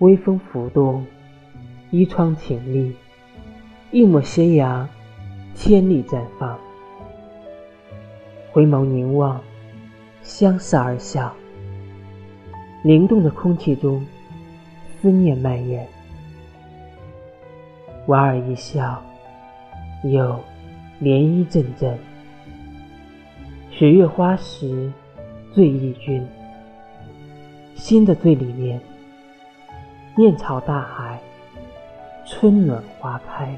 微风拂动，一窗情丽，一抹斜阳，千里绽放。回眸凝望，相视而笑。灵动的空气中，思念蔓延。莞尔一笑，有涟漪阵阵。雪月花时，醉意君。心的最里面，面朝大海，春暖花开。